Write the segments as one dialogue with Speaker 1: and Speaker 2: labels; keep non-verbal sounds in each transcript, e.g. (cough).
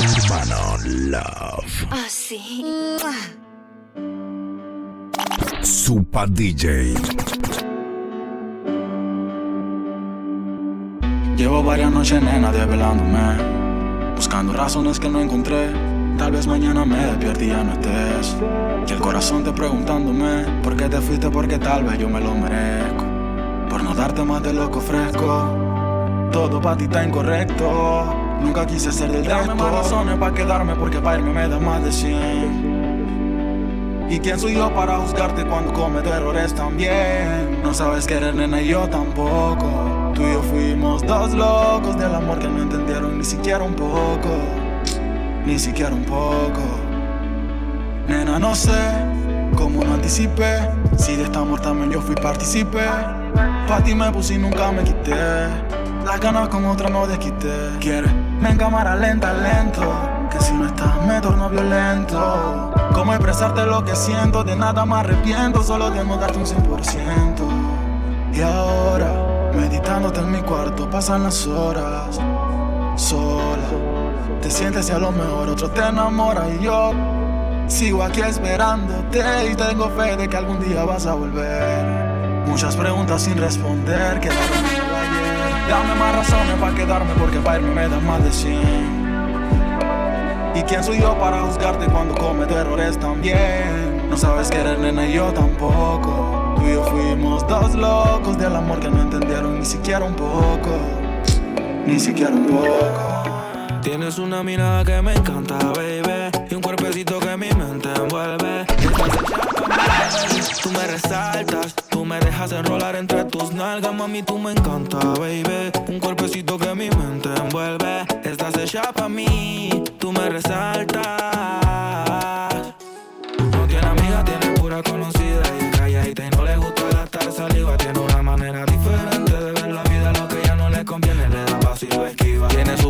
Speaker 1: Urbano Love.
Speaker 2: Ah, sí.
Speaker 1: Super DJ.
Speaker 3: Llevo varias noches, nena, desvelándome. Buscando razones que no encontré. Tal vez mañana me despierte y ya no estés. Y el corazón te preguntándome por qué te fuiste, porque tal vez yo me lo merezco. Por no darte más de lo que ofrezco. Todo para ti está incorrecto. Nunca quise ser del resto. más razones para quedarme, porque para irme me da más de 100. ¿Y quién soy yo para juzgarte cuando cometo errores también? No sabes querer, nena, y yo tampoco. Tú y yo fuimos dos locos del amor que no entendieron ni siquiera un poco. Ni siquiera un poco. Nena, no sé cómo no anticipé. Si de esta amor también yo fui partícipe. Pa' ti me puse y nunca me quité. Las ganas con otra no desquité. Quieres en cámara lenta, lento. Que si no estás me torno violento. Cómo expresarte lo que siento, de nada me arrepiento. Solo de no darte un 100%. Y ahora, meditándote en mi cuarto, pasan las horas. Sola, te sientes y a lo mejor otro te enamora. Y yo sigo aquí esperándote. Y tengo fe de que algún día vas a volver. Muchas preguntas sin responder, quedaron. Dame más razones para quedarme porque para irme me da más de 100. ¿Y quién soy yo para juzgarte cuando cometo errores también? No sabes querer, nena, y yo tampoco. Tú y yo fuimos dos locos del amor que no entendieron ni siquiera un poco. Ni siquiera un poco.
Speaker 4: Tienes una mirada que me encanta, baby. Y un cuerpecito que mi mente envuelve. Tú me resaltas, tú me dejas enrolar entre tus nalgas, mami, tú me encanta, baby. Un cuerpecito que mi mente envuelve. Estás hecha para mí, tú me resaltas. No tiene amiga, tiene pura conocida y calladita y no le gusta gastar saliva. Tiene una manera diferente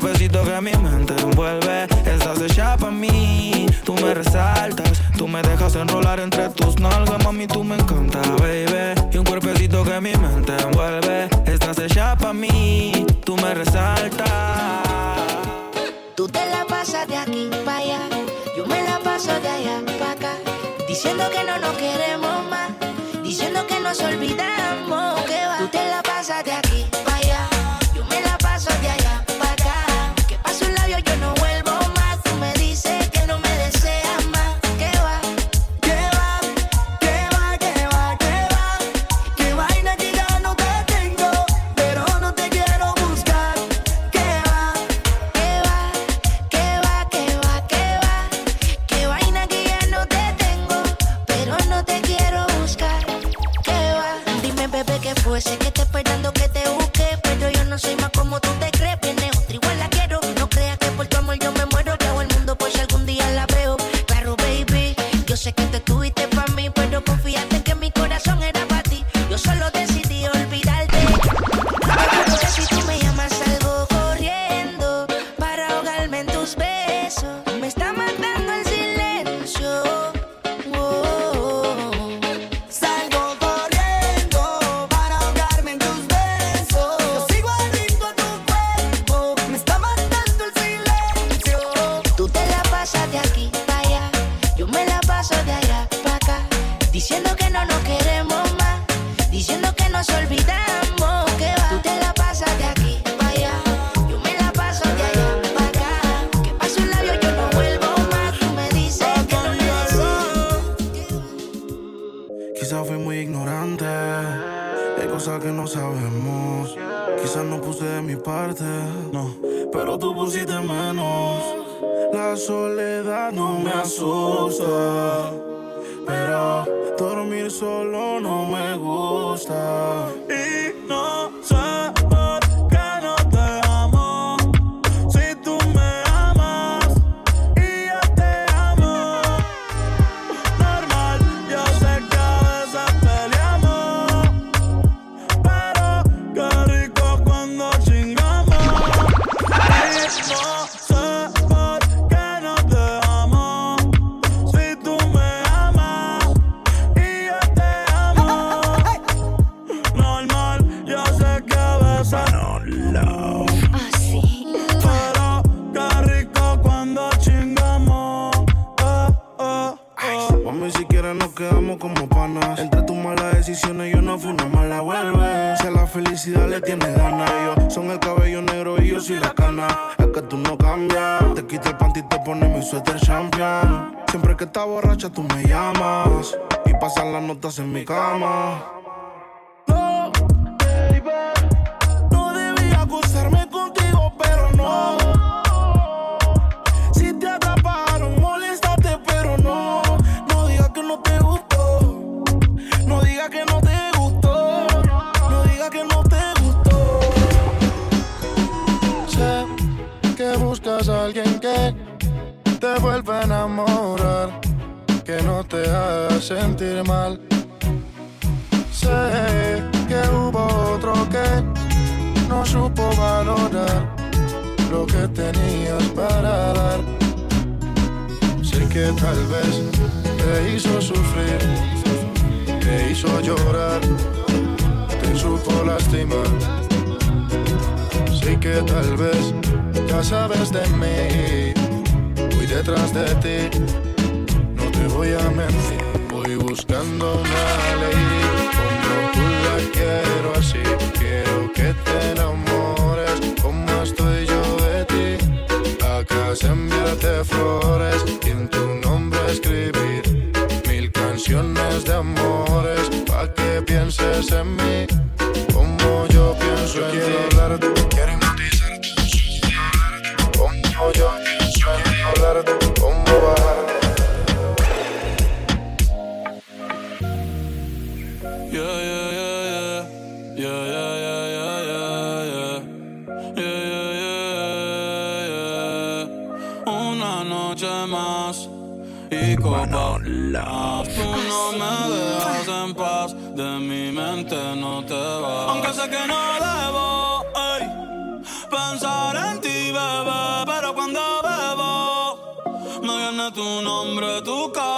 Speaker 4: cuerpecito que mi mente envuelve. Estás hecha para mí, tú me resaltas. Tú me dejas enrolar entre tus nalgas, mami, tú me encanta, baby. Y un cuerpecito que mi mente envuelve. Estás hecha para mí, tú me resaltas.
Speaker 5: Tú te la pasas de aquí para allá, yo me la paso de allá para acá, diciendo que no nos queremos más, diciendo que nos olvidamos, que va. Tú te la pasas de aquí diciendo que no nos queremos más, diciendo que nos olvidamos que va. Tú te la pasas de aquí para allá, yo me la paso de allá para acá, que paso un labio yo no vuelvo más. Tú me dices que no.
Speaker 4: Quizás fui muy ignorante, hay cosas que no sabemos. Quizás no puse de mi parte, no, pero tú pusiste menos. La soledad no me asusta, pero dormir solo no me gusta. tienes ganas. Ellos son el cabello negro y yo soy la
Speaker 2: cana. Es que tú no cambias. Te quita el panty y te pones mi suéter champion. Siempre que estás borracha, tú me llamas. Y pasan las notas en mi cama. No, baby. No debía acusarme contigo, pero no. alguien que te vuelva a enamorar, que no te haga sentir mal. Sé que hubo otro que no supo valorar lo que tenías para dar. Sé que tal vez te hizo sufrir, te hizo llorar, te supo lastimar. Sé que tal vez ya sabes de mí. Voy detrás de ti, no te voy a mentir. Voy buscando una ley como tú la quiero así. Quiero que te enamores como estoy yo de ti. Acá enviarte flores y en tu nombre escribir mil canciones de amores pa' que pienses en mí como yo pienso yo en
Speaker 6: quiero ti. Hablar, Aunque sé que no debo ey, pensar en ti, bebé, pero cuando bebo me viene tu nombre, tu cara.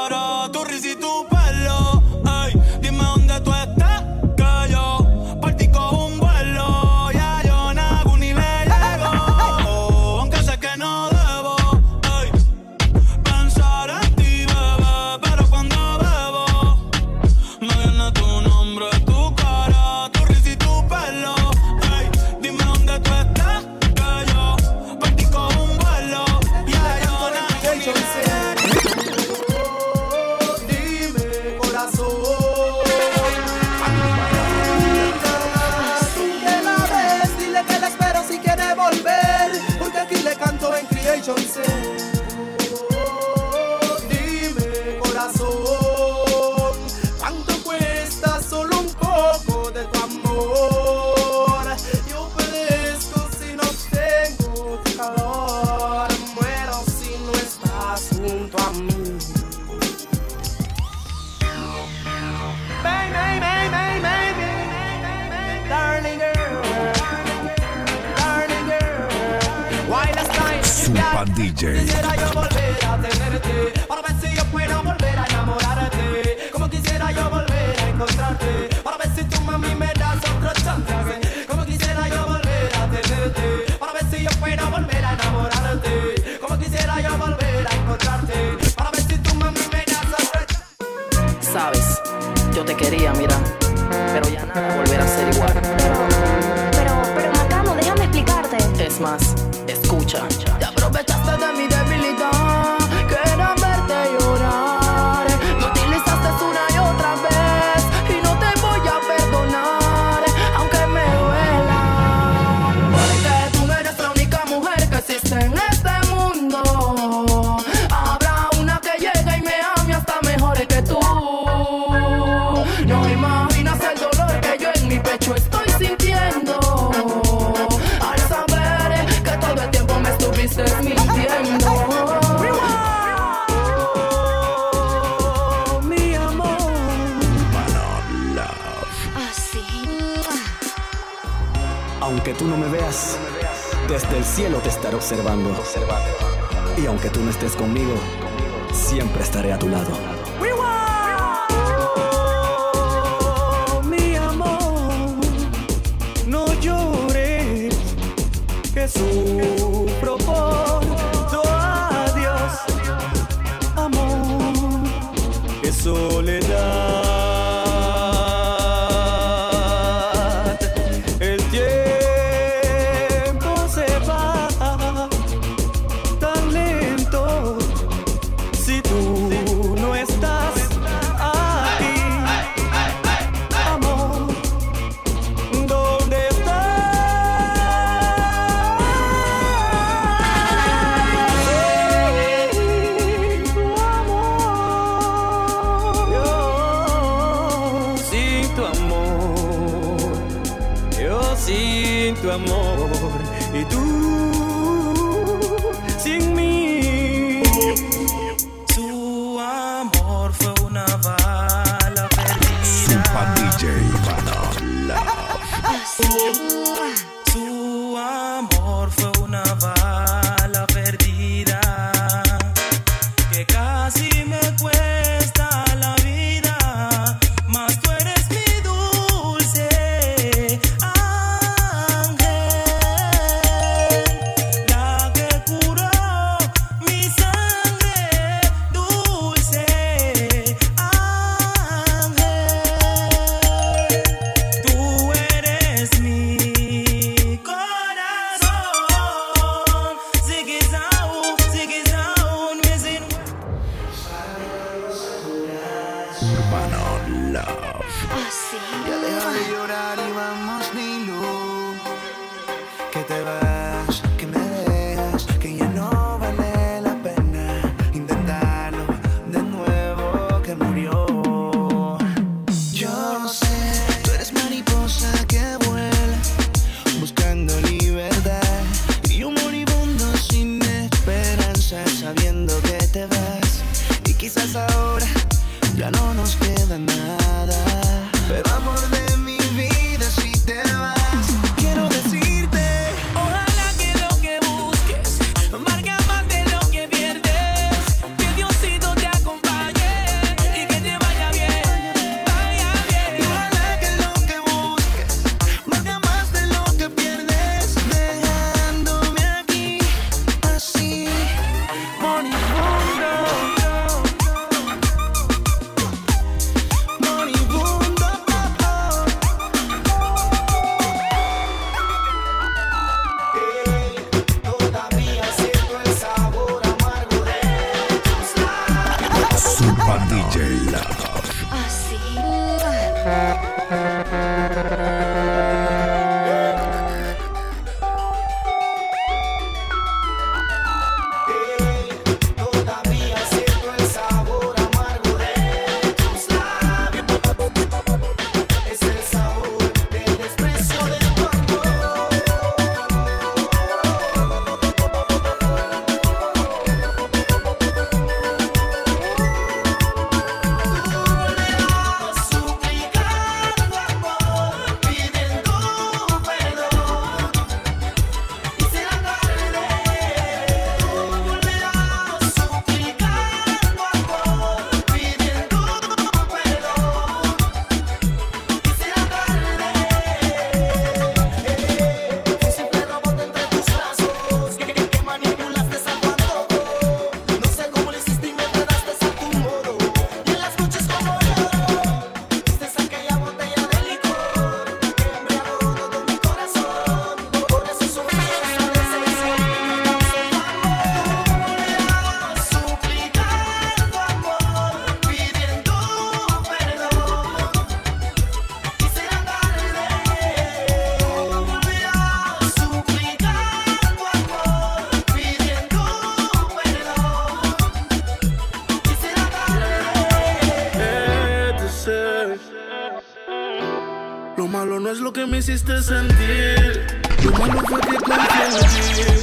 Speaker 7: Lo malo fue que confié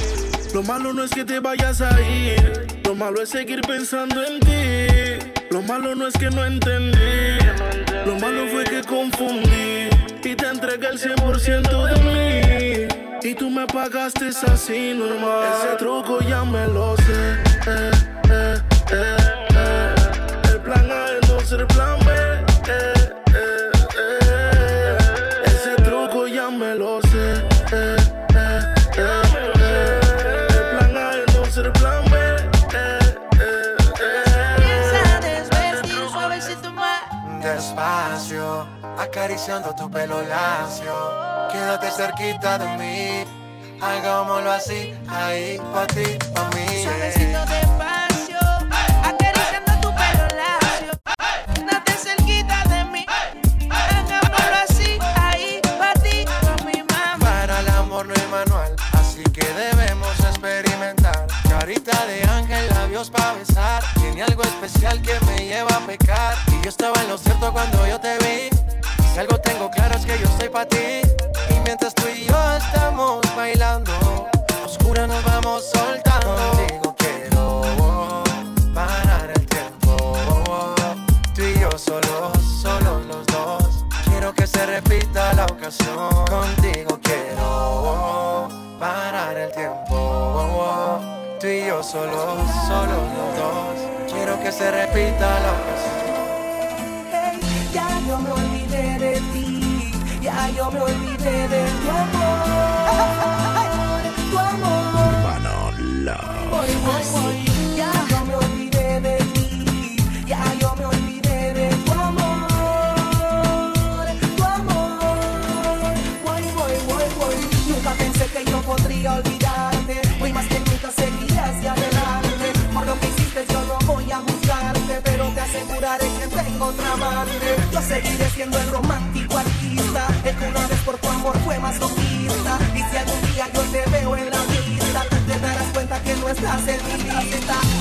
Speaker 7: Lo malo no es que te vayas a ir. Lo malo es seguir pensando en ti. Lo malo no es que no entendí. Lo malo fue que confundí. Y te entregué el 100% de mí. Y tú me pagaste así normal. Ese truco ya me lo sé. Eh, eh, eh. El plan A es no ser plan
Speaker 8: acariciando tu pelo lacio. Quédate cerquita de mí. Hagámoslo así, ahí, pa' ti, pa' mí.
Speaker 6: Suavecito despacio, acariciando tu pelo lacio. Quédate cerquita de mí. Hagámoslo así, ahí, pa' ti, pa' mi mamá.
Speaker 8: Para el amor no hay manual, así que debemos experimentar. Carita de ángel, labios para besar. Tiene algo especial que me lleva a pecar. Y yo estaba en lo cierto cuando yo te vi. Si algo tengo claro es que yo soy para ti. Y mientras tú y yo estamos bailando, oscura nos vamos soltando. Contigo quiero parar el tiempo. Tú y yo solos, solos los dos. Quiero que se repita la ocasión. Contigo quiero parar el tiempo. Tú y yo solos, solos los dos. Quiero que se repita la ocasión.
Speaker 6: Ya yo me de ti, ya yo me olvidé de tu amor, (laughs) tu amor.
Speaker 1: Urbano Love.
Speaker 6: Voy, voy, voy. Seguiré siendo el romántico artista, el que una vez por tu amor fue más conquista. Y si algún día yo te veo en la vista, te darás cuenta que no estás en mi lista.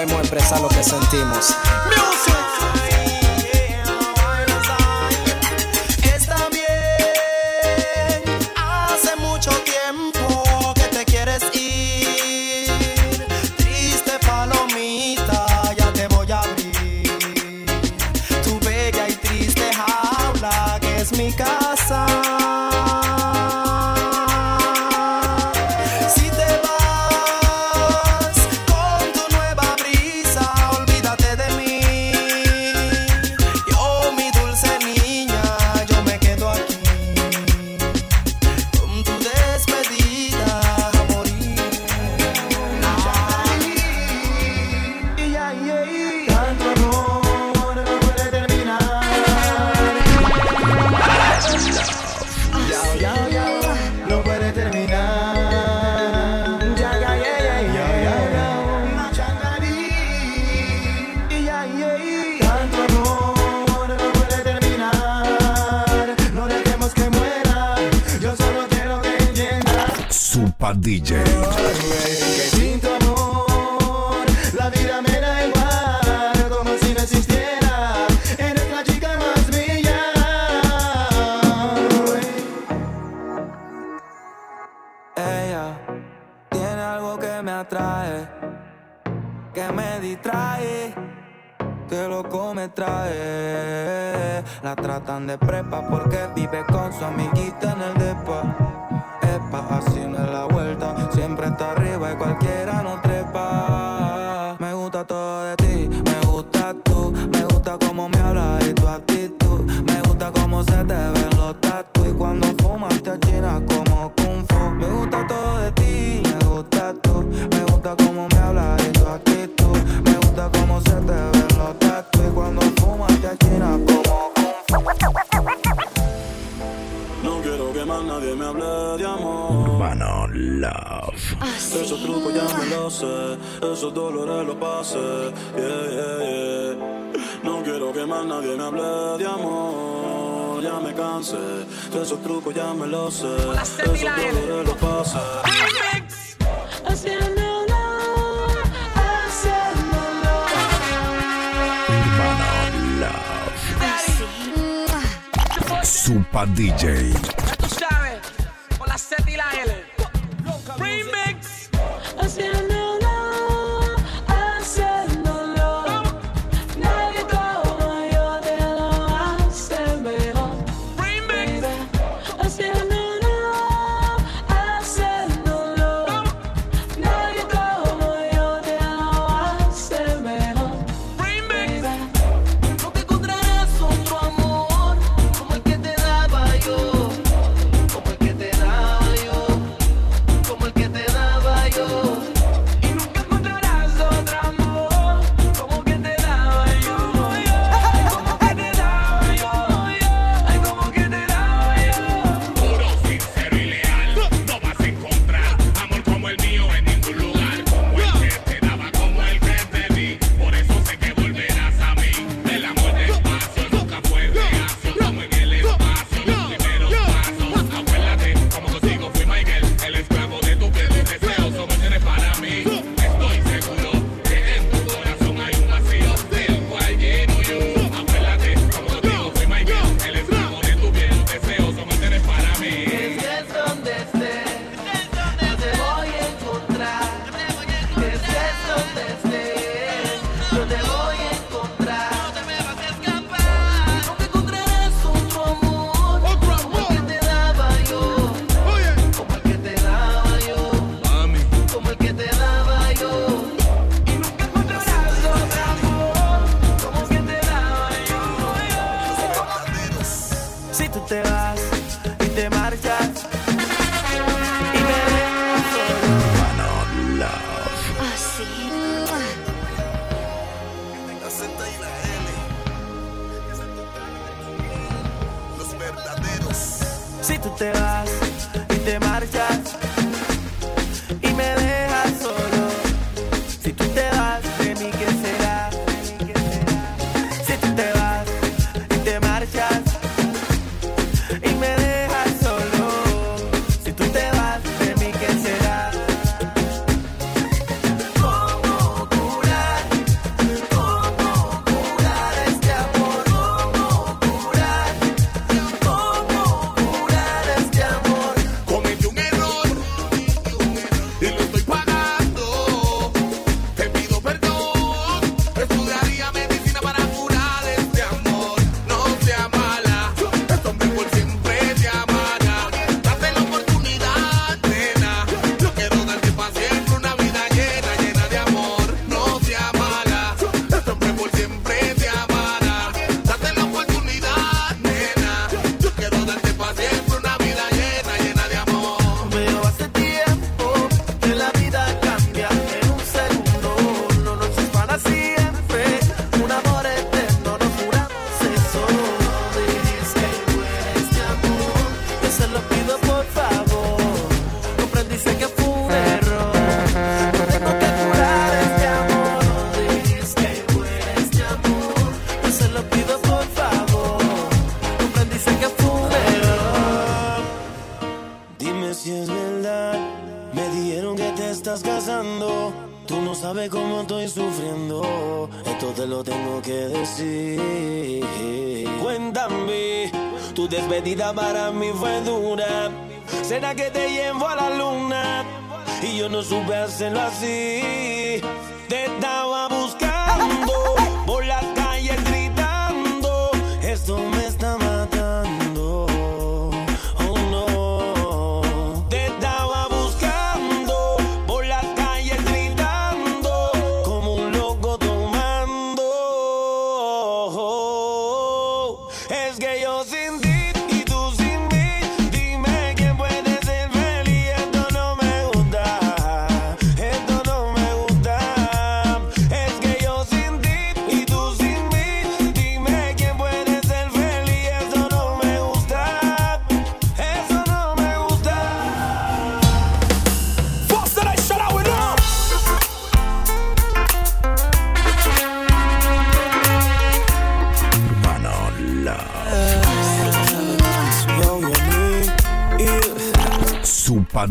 Speaker 9: Sabemos expresar lo que sentimos.
Speaker 6: Neon Love.
Speaker 10: Truco ya me lo sé, esos dolores lo pasé. Yeah, yeah, yeah. No quiero que más nadie me hable de amor. Ya me cansé, de esos trucos ya me lo sé. Esos dolores lo pasé.
Speaker 6: Supa DJ.
Speaker 11: si tú te vas y te marchas. Y me dejo solo.
Speaker 6: Oh,
Speaker 12: sí.
Speaker 13: La Z y la L. Los verdaderos.
Speaker 11: Si tú te vas.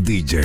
Speaker 1: La.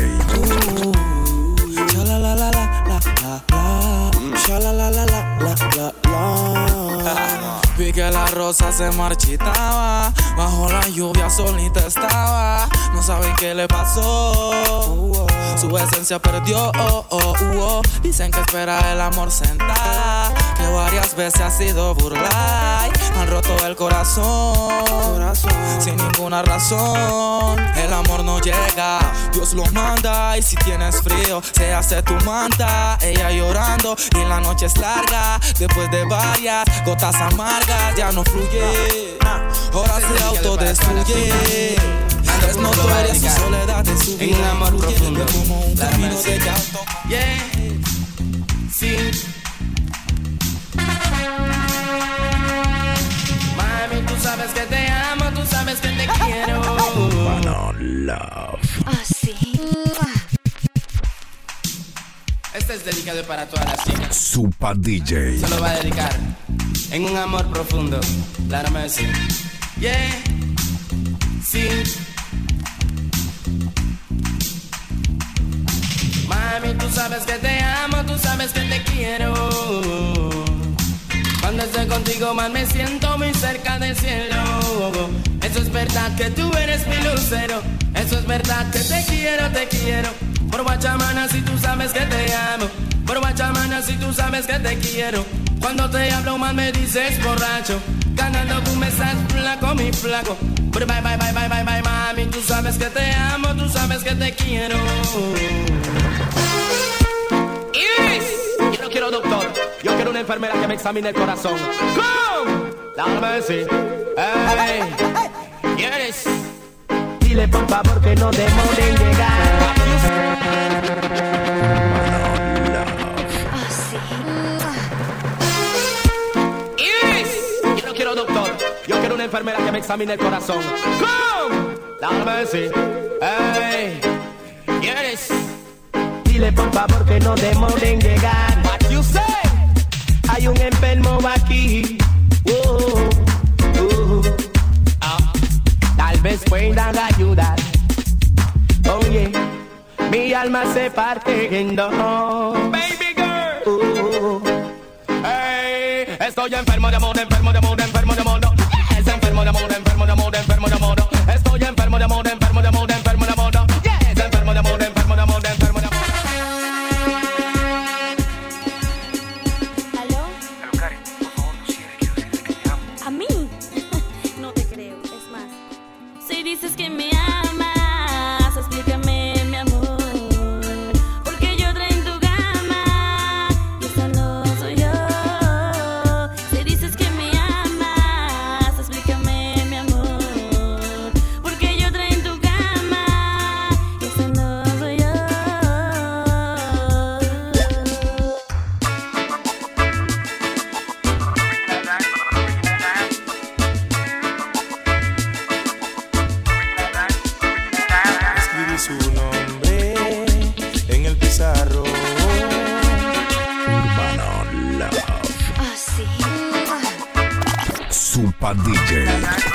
Speaker 4: Vi que la rosa se marchitaba, bajo la lluvia solita estaba. No saben qué le pasó, su esencia perdió. oh, oh, uh, oh. Dicen que espera el amor sentada, que varias veces ha sido burlada. y Han roto el corazón, sin ninguna razón. El amor no llega, Dios lo manda. Y si tienes frío, se hace tu manta. Ella llorando y la noche es larga. Después de varias gotas amargas, ya no fluye. Ahora se autodestruye. Andrés no su soledad en su vida.
Speaker 14: En un amor profundo.
Speaker 4: Como un camino de llanto.
Speaker 14: Yeah. Sí. Tú sabes que te quiero.
Speaker 11: Urbano Love.
Speaker 15: Ah, sí.
Speaker 14: Este es dedicado para todas las chicas.
Speaker 11: Super DJ.
Speaker 14: Se lo va a dedicar en un amor profundo. Claro, Messi. Yeah. Sí. Mami, tú sabes que te amo, tú sabes que te quiero. Cuando estoy contigo más me siento muy cerca del cielo. Es verdad que tú eres mi lucero. Eso es verdad que te quiero, te quiero. Por guachamana si tú sabes que te amo. Por guachamana si tú sabes que te quiero. Cuando te hablo más me dices borracho. Ganando tú me flaco, mi flaco. Pero bye, bye, bye, bye, bye, bye, mami. Tú sabes que te amo, tú sabes que te quiero. Iris, yo no quiero doctor, yo quiero una enfermera que me examine el corazón. ¡Come! Dame sí. Hey, Dile por favor que no demore en llegar.
Speaker 15: Sí.
Speaker 14: Iris, yo no quiero doctor, yo quiero una enfermera que me examine el corazón. ¡Come! Dame. Hey, Iris. Dile por favor que no demore en llegar. What you say? Hay un enfermo aquí. Oh, oh. Ah, Vez puedan ayudar. Oye, mi alma se parte en dos. Baby girl. Hey, estoy enfermo de amor, enfermo de amor, enfermo de amor. Es enfermo de amor, enfermo de amor, enfermo de amor. Estoy enfermo de amor,
Speaker 11: DJ.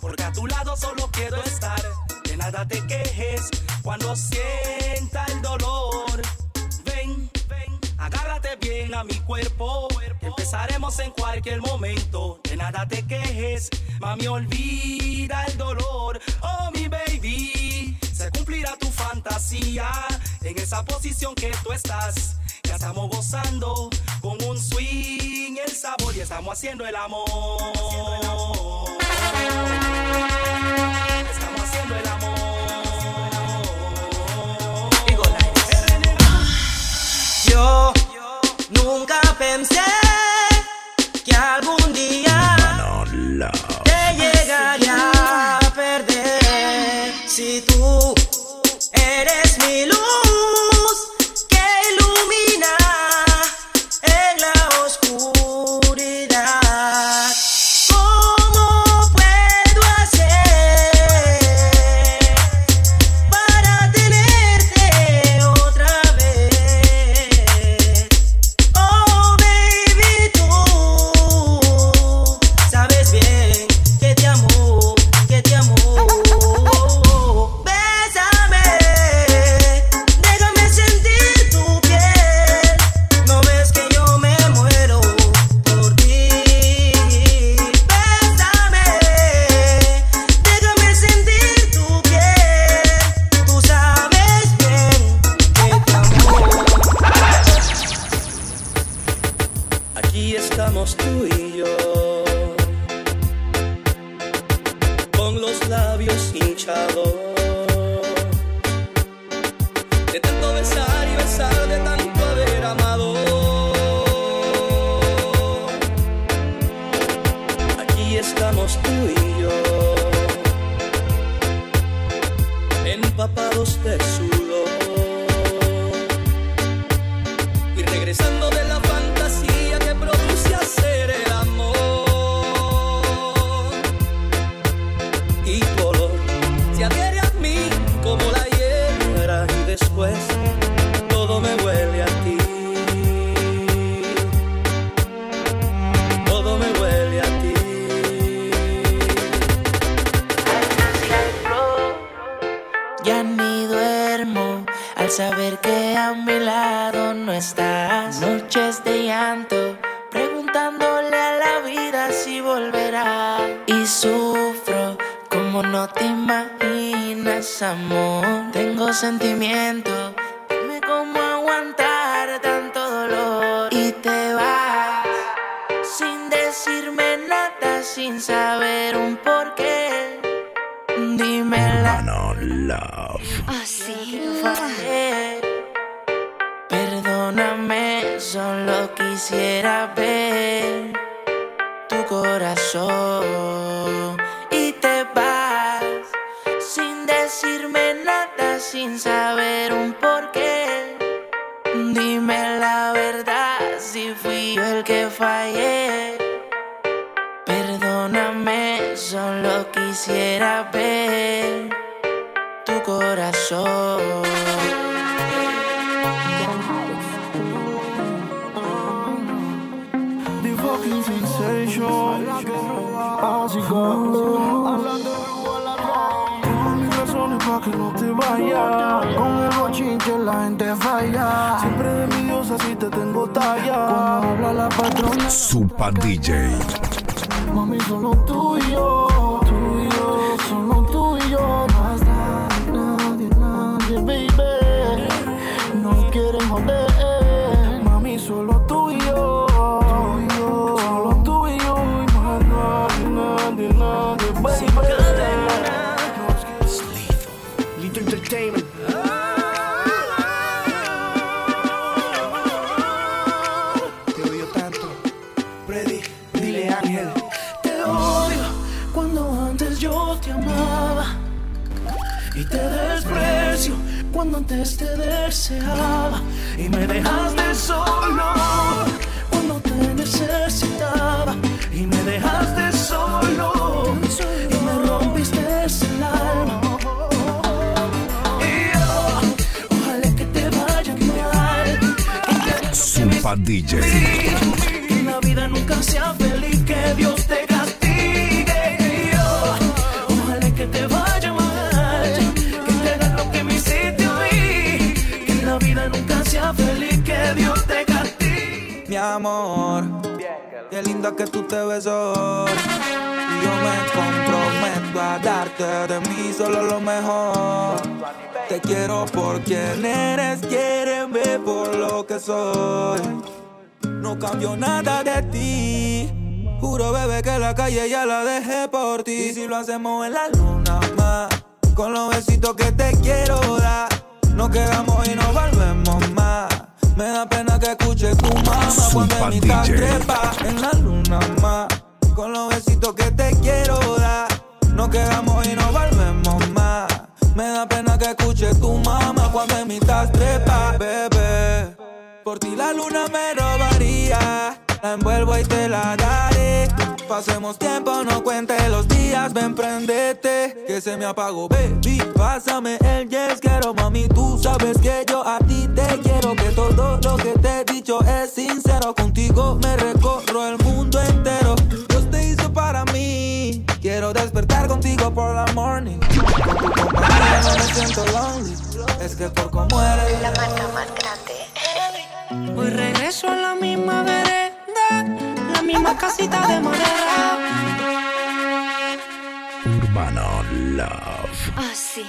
Speaker 11: porque a tu lado solo quiero estar. De nada te quejes cuando sienta el dolor. Ven, ven, agárrate bien a mi cuerpo. Empezaremos en cualquier momento. De nada te quejes, mami, olvida el dolor. Oh, mi baby, se cumplirá tu fantasía en esa posición que tú estás ya estamos gozando con un swing, el sabor y estamos haciendo el amor. Haciendo el amor.
Speaker 16: Estamos haciendo el amor.
Speaker 17: Yo
Speaker 5: nunca pensé. Te
Speaker 4: quiero por quien eres, quiéreme por lo que soy. No cambio nada de ti. Juro, bebé, que la calle ya la dejé por ti. Y si lo hacemos en la luna más, con los besitos que te quiero dar. Nos quedamos y no volvemos más. Me da pena que escuche tu mamá cuando en mitad trepa en la luna más. Con los besitos que te quiero dar. Nos quedamos y no volvemos. Me da pena que escuche tu mamá cuando en trepa, bebé. Por ti la luna me robaría. La envuelvo y te la daré. Pasemos tiempo, no cuente los días, ven prendete. Que se me apagó, baby. Pásame el yes, quiero mami. Tú sabes que yo a ti te quiero. Que todo lo que te he dicho es sincero. Contigo me recorro el mundo entero. Dios te hizo para mí. Quiero despertar contigo por la morning. Con tu compañía no me siento lonely. Es que por cómo eres. La marca más grande.
Speaker 17: Hoy regreso a la misma vereda, la misma casita de madera.
Speaker 1: Urbano Love.
Speaker 18: Así.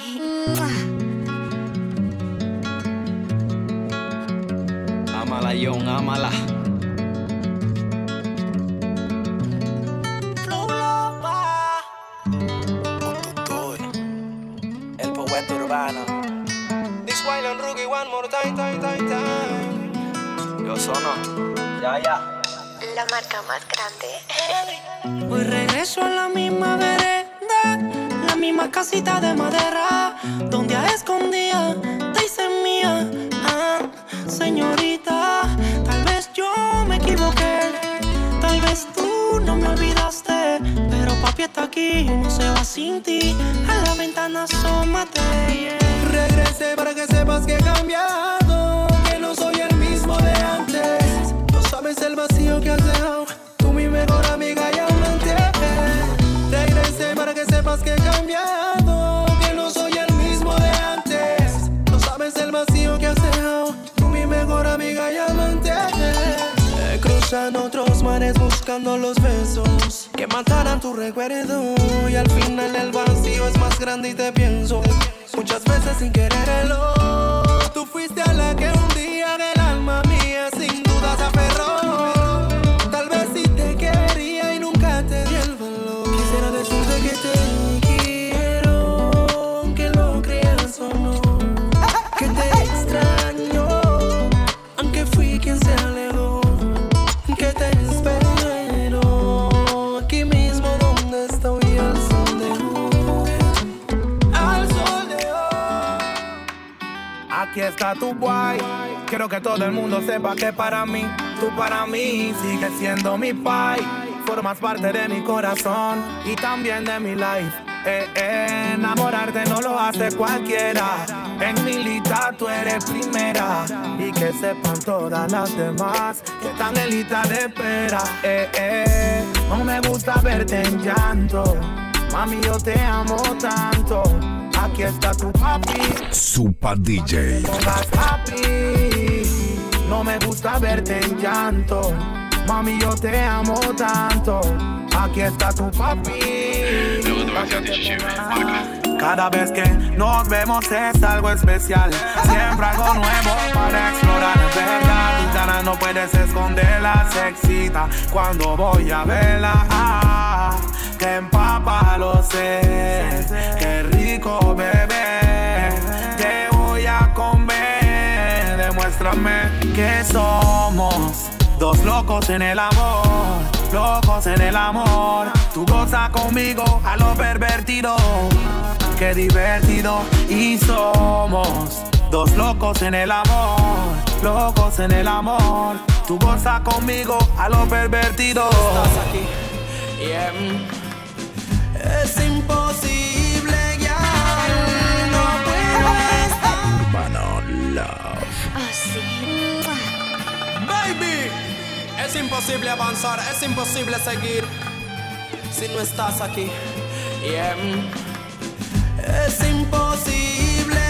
Speaker 11: Amala, John, amala. Ya, ya.
Speaker 19: La marca más grande.
Speaker 20: Hoy regreso a la misma vereda, la misma casita de madera, donde a escondida te hice mía. Ah, señorita, tal vez yo me equivoqué, tal vez tú no me olvidaste, pero papi está aquí, no se va sin ti. A la ventana asómate. yeah.
Speaker 21: Regresé para que sepas que he sabes el vacío que has dejado, tú mi mejor amiga y amante. Regresé para que sepas que he cambiado, que no soy el mismo de antes. No sabes el vacío que has dejado, tú mi mejor amiga y amante. He cruzado otros mares buscando los besos que mataran tu recuerdo. Y al final el vacío es más grande y te pienso. Muchas veces sin quererlo. Tú fuiste a la que un día Aquí
Speaker 3: está tu guay. Quiero que todo el mundo sepa que para mí, tú para mí sigues siendo mi pai. Formas parte de mi corazón y también de mi life. Eh, eh, enamorarte no lo hace cualquiera. En mi lista tú eres primera. Y que sepan todas las demás que están en lista de espera. Eh, eh, no me gusta verte en llanto. Mami, yo te amo tanto. Aquí está tu papi.
Speaker 1: Super DJ.
Speaker 3: happy. No me gusta verte en llanto. Mami, yo te amo tanto. Aquí está tu papi. Cada vez que nos vemos es algo especial. Siempre algo nuevo para explorar. Verdad, tu cara no puedes esconderla. Sexita cuando voy a verla. Que empapa lo sé. Qué rico bebé. Te voy a comer. Demuéstrame que somos. Dos locos en el amor, locos en el amor. Tú goza conmigo a lo pervertido. Qué divertido. Y somos dos locos en el amor, locos en el amor. Tú goza conmigo a lo pervertido.
Speaker 11: Estás aquí. Yeah.
Speaker 21: Es imposible ya. No puedo estar.
Speaker 1: Urbano Love.
Speaker 11: Baby, es imposible avanzar, es imposible seguir si no estás aquí. Yeah.
Speaker 21: Es imposible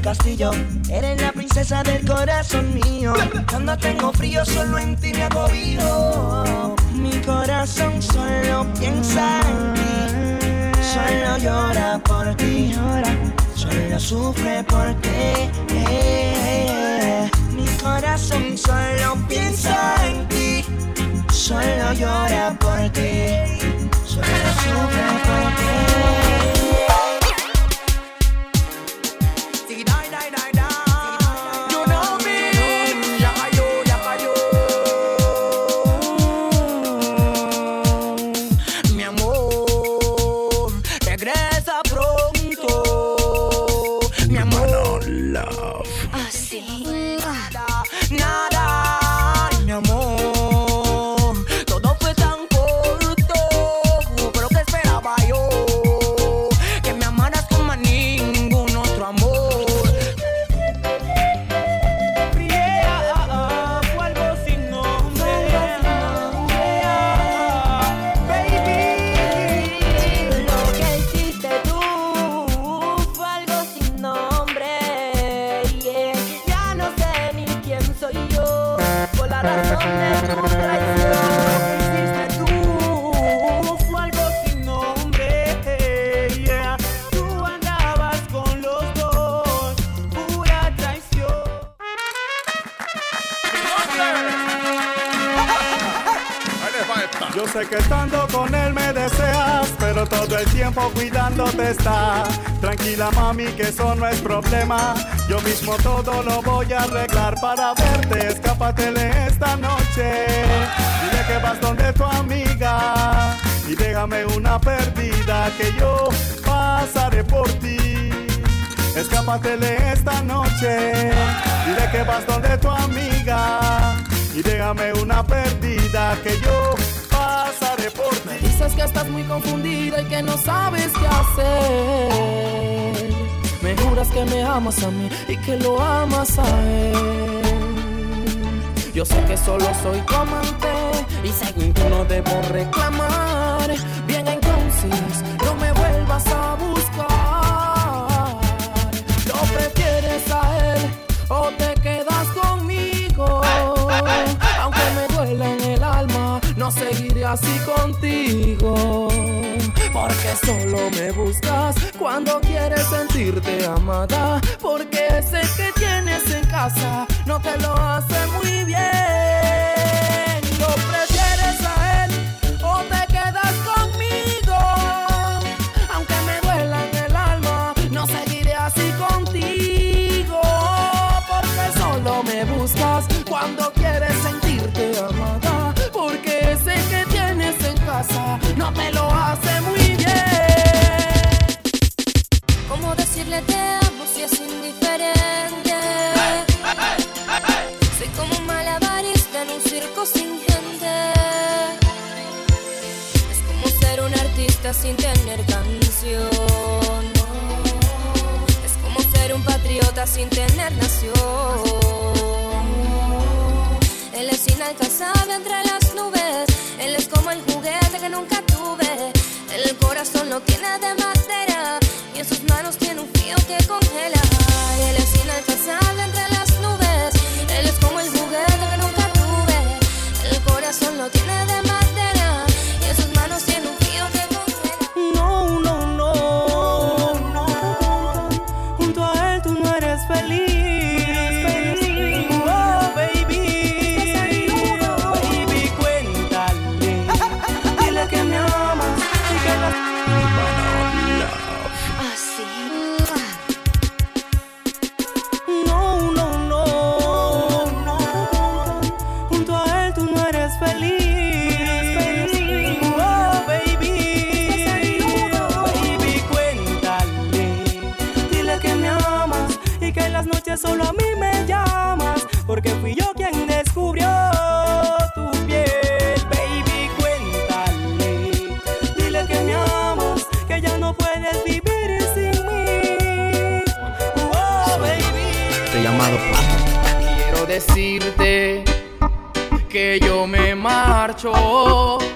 Speaker 6: castillo.
Speaker 22: No
Speaker 23: es problema. Yo mismo todo lo voy a arreglar para verte. Escápatele esta noche. Dile que vas donde tu amiga y déjame una perdida que yo pasaré por ti. Escápatele esta noche. Dile que vas donde tu amiga y déjame una perdida que yo pasaré por ti.
Speaker 24: Dices que estás muy confundida y que no sabes qué hacer. Juras que me amas a mí y que lo amas a él. Yo sé que solo soy tu amante y según tú no debo reclamar. Bien entonces, no me vuelvas a buscar. ¿Lo prefieres a él o te quedas conmigo? Aunque me duele en el alma, no seguiré así contigo. Porque solo me buscas cuando quieres sentirte amada. Porque sé que tienes en casa, no te lo hace muy bien. ¿Lo prefieres a él o te quedas conmigo? Aunque me duela en el alma, no seguiré así contigo. Porque solo me buscas cuando quieres sentirte amada. Porque sé que tienes en casa, no te lo hace muy bien.
Speaker 14: Si es indiferente? Soy como un malabarista en un circo sin gente. Es como ser un artista sin tener canción. Es como ser un patriota sin tener nación. Él es inalcanzable entre las nubes. Él es como el juguete que nunca tuve. El corazón lo tiene de madera y en sus manos tiene un frío que congela. Él es inalcanzable entre las
Speaker 25: No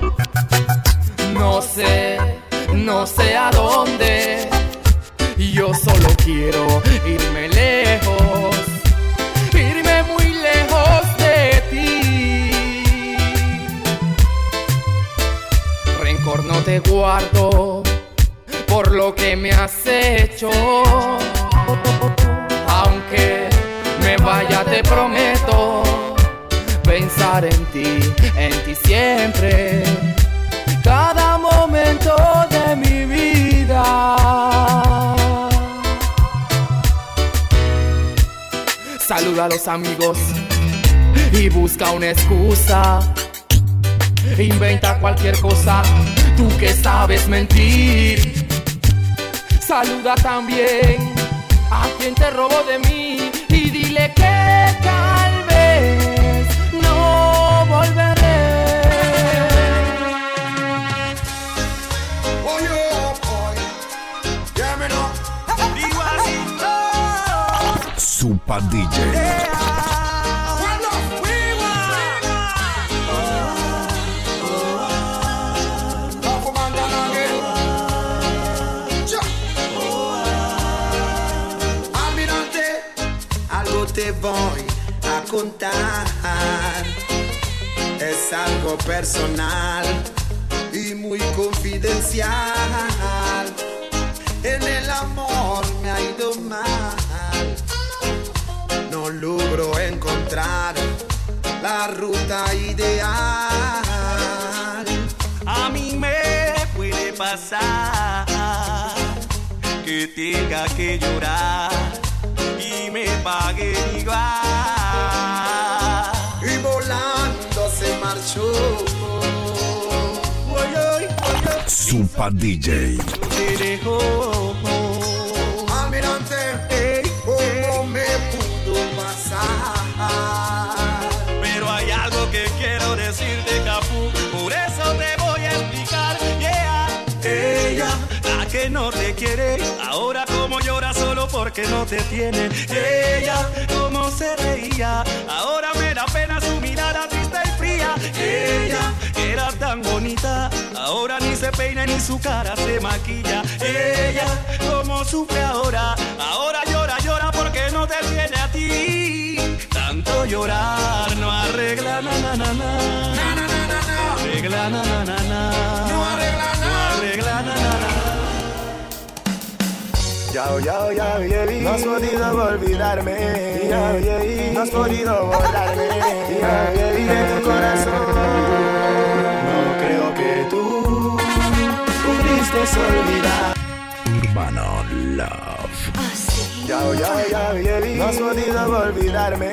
Speaker 24: sé, no sé a dónde. Yo solo quiero irme lejos, irme muy lejos de ti. Rencor no te guardo por lo que me has hecho. Aunque me vaya, te prometo pensar en ti, en ti siempre. Cada momento de mi vida. Saluda a los amigos y busca una excusa. Inventa cualquier cosa, tú que sabes mentir. Saluda también a quien te robó de mí y dile que tal
Speaker 1: Super DJ.
Speaker 26: Algo te voy a contar. Es algo personal y muy confidencial. En el amor me ha ido mal. Logro encontrar la ruta ideal.
Speaker 11: A mí me puede pasar que tenga que llorar y me pague igual.
Speaker 26: Y volando se marchó.
Speaker 1: Super DJ.
Speaker 11: Te dejó. Quiere. Ahora como llora solo porque no te tiene. Ella, como se reía. Ahora me da pena su mirada triste y fría. Ella, era tan bonita. Ahora ni se peina ni su cara se maquilla. Ella, como sufre ahora. Ahora llora, llora porque no te tiene a ti. Tanto llorar no arregla na na na na. No arregla na na na na. No arregla na. No arregla na na na.
Speaker 27: Yao, yao, yao, yeah, No has podido olvidarme. Yao, yeah, No has podido borrarme. Yao, yeah, De tu corazón. No creo que tú pudiste olvidar.
Speaker 1: Urbano Love.
Speaker 27: Yao, yao, yao, yeah, No has podido olvidarme.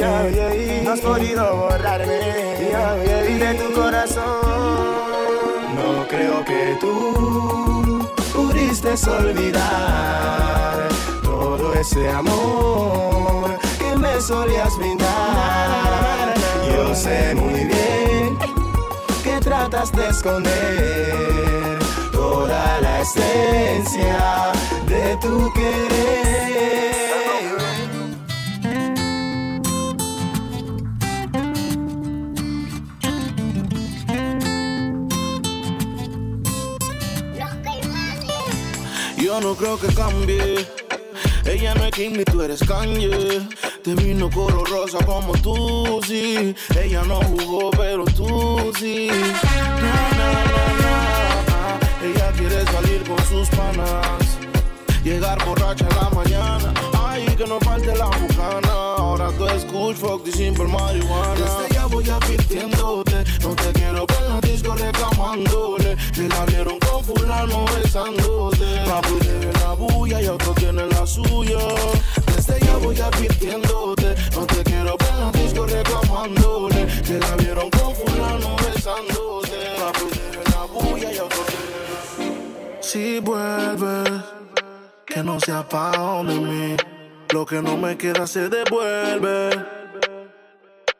Speaker 27: Yao, yeah, No has podido borrarme. Yao, yeah, De tu corazón. No creo que tú pudiste olvidar todo ese amor que me solías brindar. Yo sé muy bien que tratas de esconder toda la esencia de tu querer.
Speaker 7: Yo no creo que cambie. Ella no es Kim ni tú eres Kanye. Te vino color rosa como tú, sí. Ella no jugó, pero tú sí. Na, na, na, na. Ella quiere salir con sus panas. Llegar borracha en la mañana. Ay, que no falte la bucana. Ahora tú escuchas fuck y simple marihuana. Desde ya voy advirtiéndote. No te quiero ver en la disco reclamándole. Te la vieron con fulano besándote. Papi tiene la bulla y otro tiene la suya. Desde ya voy advirtiéndote. No te quiero ver en la disco reclamándole. Te la vieron con fulano besándote. Papi tiene la bulla y otro tiene la Si vuelves, que no sea pa' de mí. Lo que no me queda se devuelve.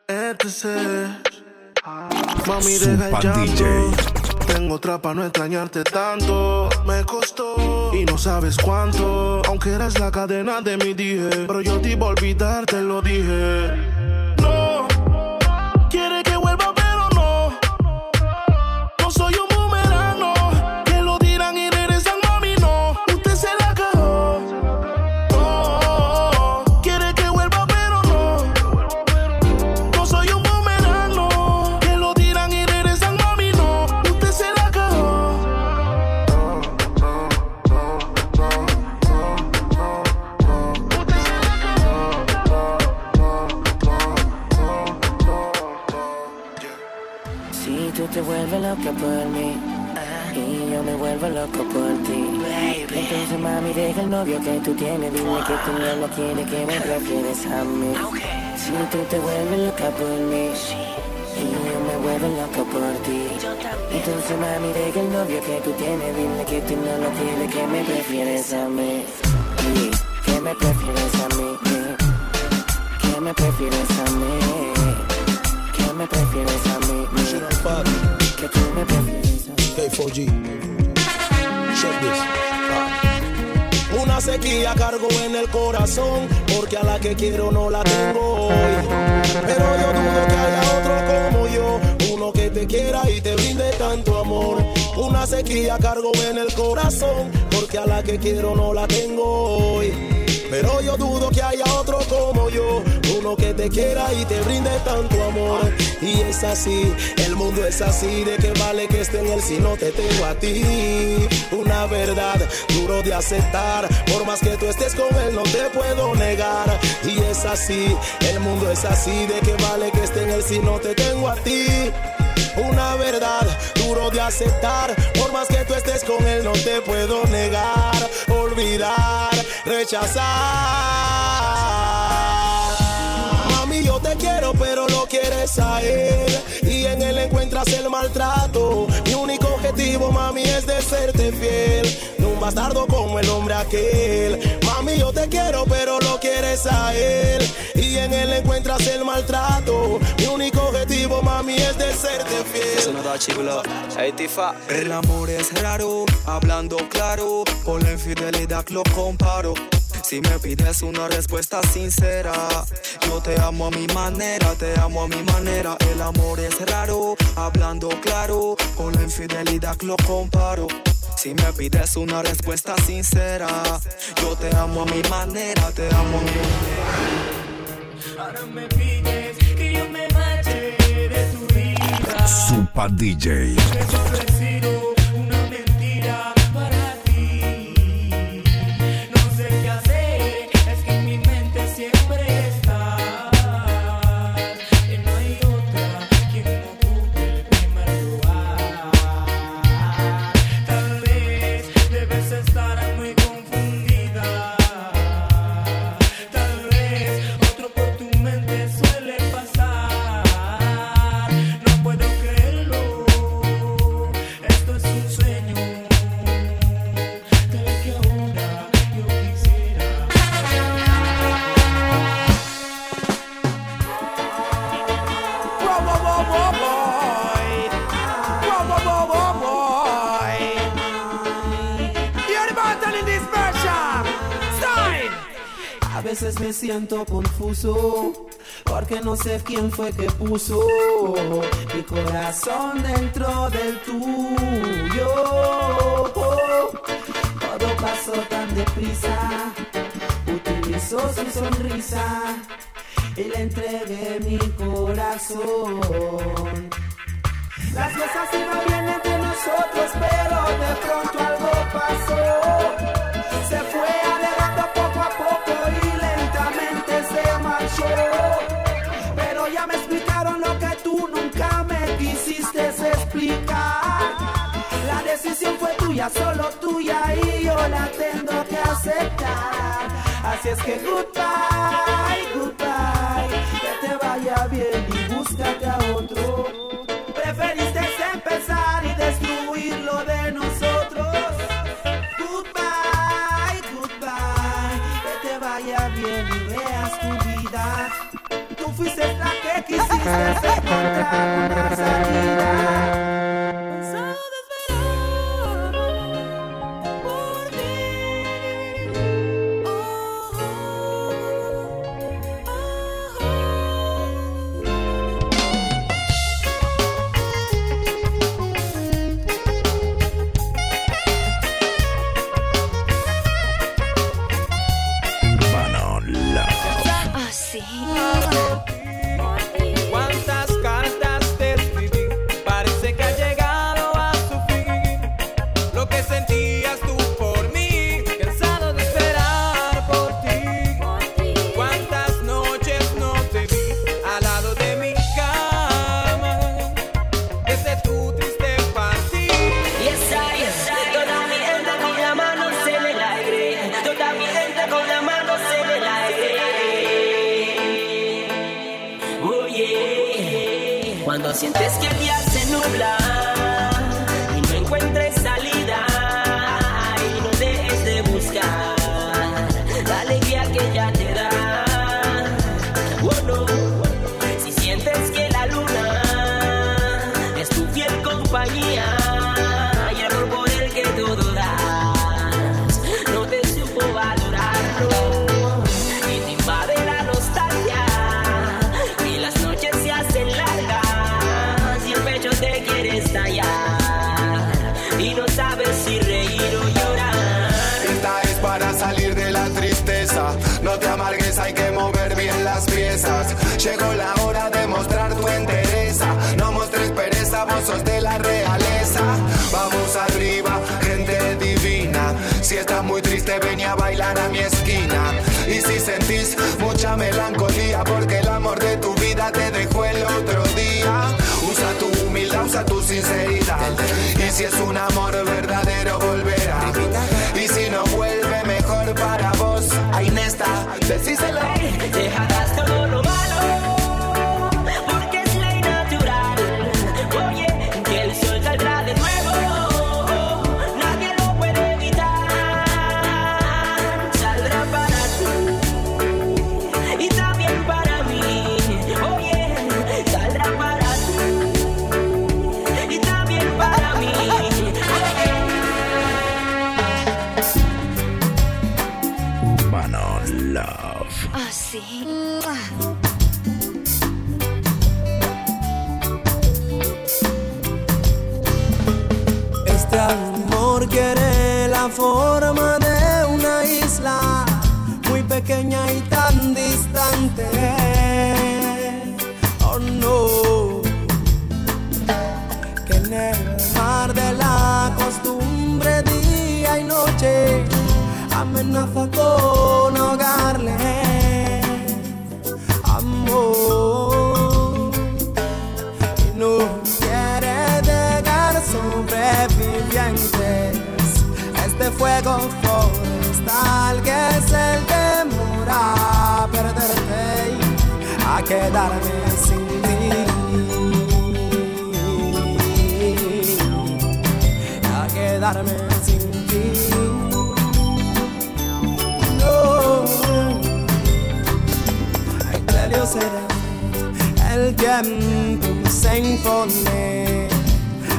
Speaker 7: Etc. Mami, deja el llanto. Tengo otra pa' no extrañarte tanto. Me costó y no sabes cuánto. Aunque eres la cadena de mi dije. Pero yo te iba a olvidar, te lo dije.
Speaker 28: Loca por mí y yo me vuelvo loco por ti. Entonces mami deja el novio que tú tienes, dile que tú no lo quieres, que me prefieres a mí. Si tú te vuelves loca por mí y yo me vuelvo loco por ti. Entonces mami deja el novio que tú tienes, dile que tú no lo quieres, que me prefieres a mí. Que me prefieres a mí. Que me prefieres a mí. Que me prefieres a mí. Que me prefieres a mí.
Speaker 27: K4G. Check this. Ah. Una sequía cargo en el corazón, porque a la que quiero no la tengo hoy. Pero yo dudo que haya otro como yo, uno que te quiera y te brinde tanto amor. Una sequía cargo en el corazón, porque a la que quiero no la tengo hoy. Pero yo dudo que haya otro como yo, uno que te quiera y te brinde tanto amor. Y es así, el mundo es así, de que vale que esté en él si no te tengo a ti. Una verdad duro de aceptar, por más que tú estés con él no te puedo negar. Y es así, el mundo es así, de que vale que esté en él si no te tengo a ti. Una verdad duro de aceptar, por más que tú estés con él no te puedo negar, olvidar, Rechaza quiero, pero lo quieres a él. Y en él encuentras el maltrato. Mi único objetivo, mami, es de serte fiel. No un bastardo como el hombre aquel. Mami, yo te quiero, pero lo quieres a él. Y en él encuentras el maltrato. Mi único objetivo, mami, es de serte fiel.
Speaker 4: El amor es raro, hablando claro, con la infidelidad lo comparo. Si me pides una respuesta sincera, yo te amo a mi manera, te amo a mi manera. El amor es raro, hablando claro, con la infidelidad lo comparo. Si me pides una respuesta sincera, yo te amo a mi manera, te amo a mi manera.
Speaker 14: Ahora me pides que yo me marche de tu vida.
Speaker 1: Super DJ.
Speaker 6: Siento confuso porque no sé quién fue que puso mi corazón dentro del tuyo. Todo pasó tan deprisa, utilizó su sonrisa y le entregué mi corazón. Las cosas iban bien entre nosotros, pero de pronto algo pasó. Decisión fue tuya, solo tuya y yo la tengo que aceptar. Así es que goodbye, goodbye, que te vaya bien y búscate a otro. Preferiste empezar y destruir lo de nosotros. Goodbye, goodbye, que te vaya bien y veas tu vida. Tú fuiste la que quisiste (laughs) encontrar una salida.
Speaker 29: Muy triste, ven a bailar a mi esquina. Y si sentís mucha melancolía, porque el amor de tu vida te dejó el otro día. Usa tu humildad, usa tu sinceridad. Y si es un amor verdadero, volverá. Y si no vuelve mejor para vos, ahí está, decíselo.
Speaker 6: Forma de una isla muy pequeña y tan distante. Oh no, que en el mar de la costumbre día y noche amenaza con ahogarle. Amor y no quiere dejar sobrevivientes este fuego forestal que es el temor a perderte y a quedarme sin ti. A quedarme sin ti. No. Dios será el tiempo se impone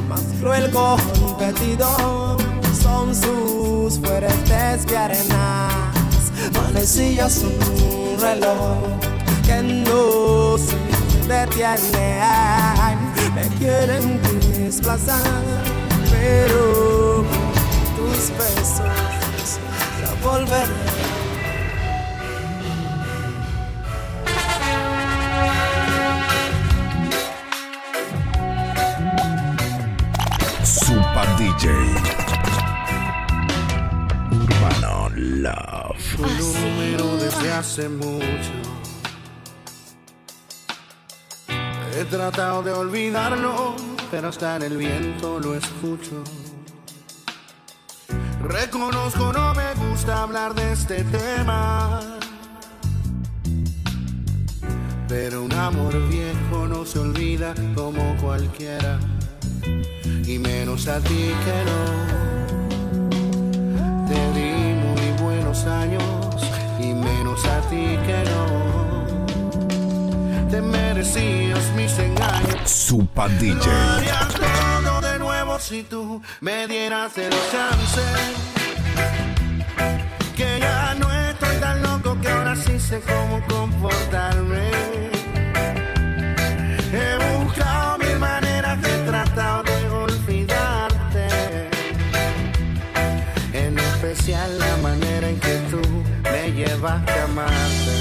Speaker 6: más cruel competidor son sus fuertes piernas manecillas un reloj que no se detiene. Me quieren desplazar pero tus besos no volveré
Speaker 1: Love.
Speaker 18: Tu número desde hace mucho. He tratado de olvidarlo, pero hasta en el viento lo escucho. Reconozco, no me gusta hablar de este tema. Pero un amor viejo no se olvida como cualquiera. Y menos a ti que no. Buenos años y menos a ti que no. Te merecías mis engaños. Lo
Speaker 1: DJ.
Speaker 18: haría todo de nuevo si tú me dieras el chance. Que ya no estoy tan loco que ahora sí sé cómo comportarme. Llevaste a amarte.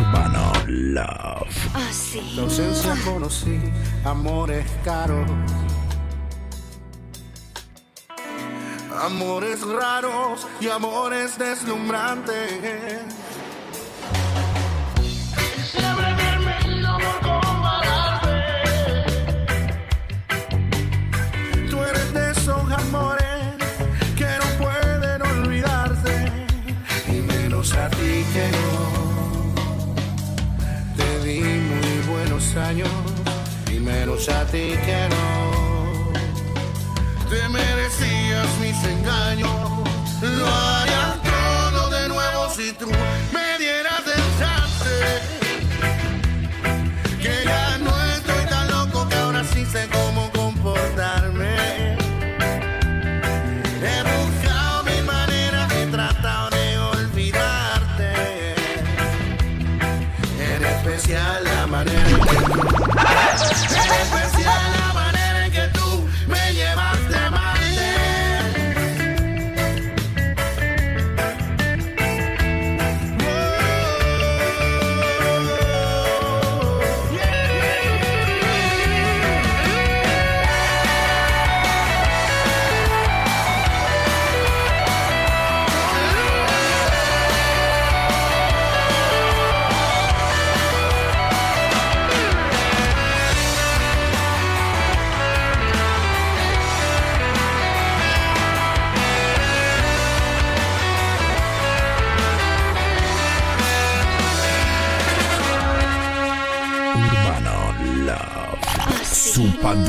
Speaker 1: Urbano Love.
Speaker 30: Ah, sí.
Speaker 18: La ausencia conocí amores caros. Amores raros y amores deslumbrantes. Y menos a ti que no. Te merecías mis engaños, lo haría todo de nuevo si tú me dieras el chance.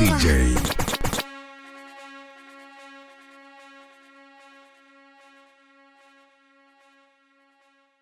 Speaker 1: DJ.